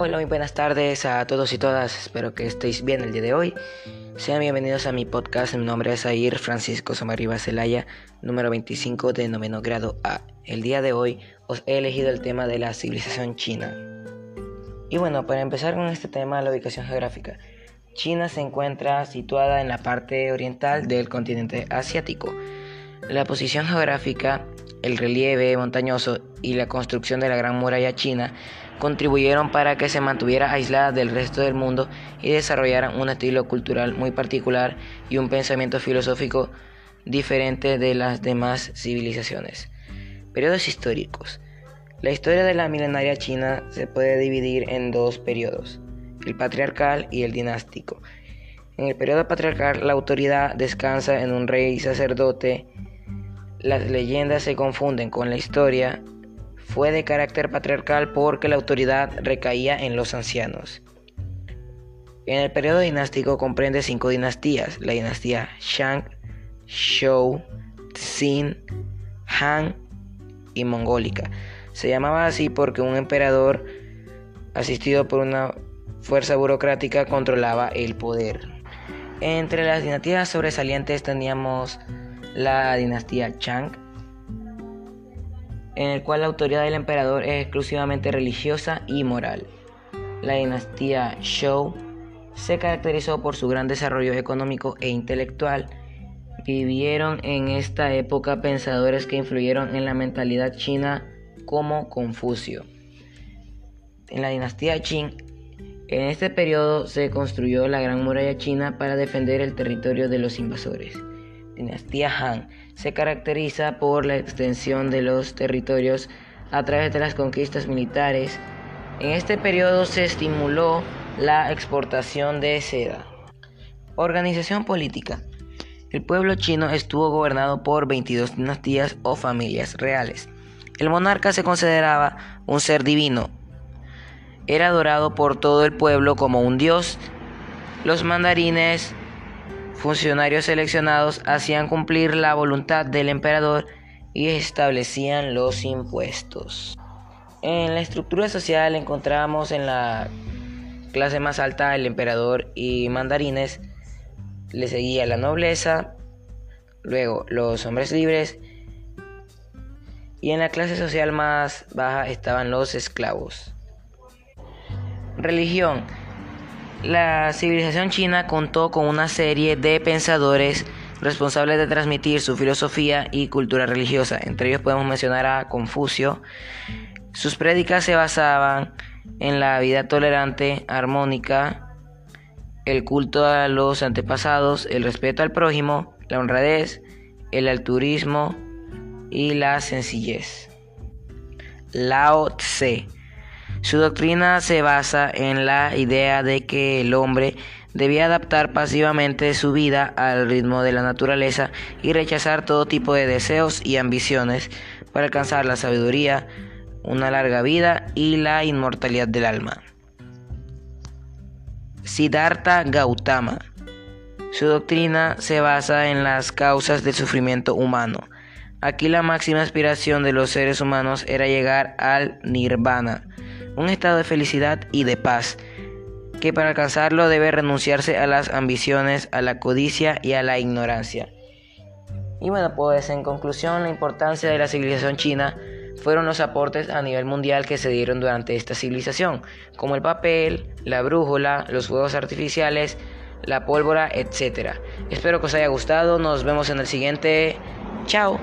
Hola, muy buenas tardes a todos y todas. Espero que estéis bien el día de hoy. Sean bienvenidos a mi podcast. Mi nombre es Air Francisco Somarriba Celaya, número 25 de noveno grado A. El día de hoy os he elegido el tema de la civilización china. Y bueno, para empezar con este tema, la ubicación geográfica. China se encuentra situada en la parte oriental del continente asiático. La posición geográfica, el relieve montañoso y la construcción de la Gran Muralla China contribuyeron para que se mantuviera aislada del resto del mundo y desarrollara un estilo cultural muy particular y un pensamiento filosófico diferente de las demás civilizaciones. Periodos históricos. La historia de la milenaria China se puede dividir en dos periodos, el patriarcal y el dinástico. En el periodo patriarcal la autoridad descansa en un rey sacerdote, las leyendas se confunden con la historia fue de carácter patriarcal porque la autoridad recaía en los ancianos. En el periodo dinástico comprende cinco dinastías, la dinastía Shang, Shou, Xin, Han y Mongólica. Se llamaba así porque un emperador asistido por una fuerza burocrática controlaba el poder. Entre las dinastías sobresalientes teníamos la dinastía Chang, en el cual la autoridad del emperador es exclusivamente religiosa y moral. La dinastía Shou se caracterizó por su gran desarrollo económico e intelectual. Vivieron en esta época pensadores que influyeron en la mentalidad china como Confucio. En la dinastía Qing, en este periodo se construyó la Gran Muralla China para defender el territorio de los invasores dinastía Han se caracteriza por la extensión de los territorios a través de las conquistas militares. En este periodo se estimuló la exportación de seda. Organización política. El pueblo chino estuvo gobernado por 22 dinastías o familias reales. El monarca se consideraba un ser divino. Era adorado por todo el pueblo como un dios. Los mandarines funcionarios seleccionados hacían cumplir la voluntad del emperador y establecían los impuestos. En la estructura social encontramos en la clase más alta el emperador y mandarines, le seguía la nobleza, luego los hombres libres y en la clase social más baja estaban los esclavos. Religión la civilización china contó con una serie de pensadores responsables de transmitir su filosofía y cultura religiosa. Entre ellos podemos mencionar a Confucio. Sus prédicas se basaban en la vida tolerante, armónica, el culto a los antepasados, el respeto al prójimo, la honradez, el altruismo y la sencillez. Lao Tse su doctrina se basa en la idea de que el hombre debía adaptar pasivamente su vida al ritmo de la naturaleza y rechazar todo tipo de deseos y ambiciones para alcanzar la sabiduría, una larga vida y la inmortalidad del alma. Siddhartha Gautama. Su doctrina se basa en las causas del sufrimiento humano. Aquí la máxima aspiración de los seres humanos era llegar al nirvana, un estado de felicidad y de paz, que para alcanzarlo debe renunciarse a las ambiciones, a la codicia y a la ignorancia. Y bueno, pues en conclusión, la importancia de la civilización china fueron los aportes a nivel mundial que se dieron durante esta civilización, como el papel, la brújula, los fuegos artificiales, la pólvora, etc. Espero que os haya gustado, nos vemos en el siguiente. Chao.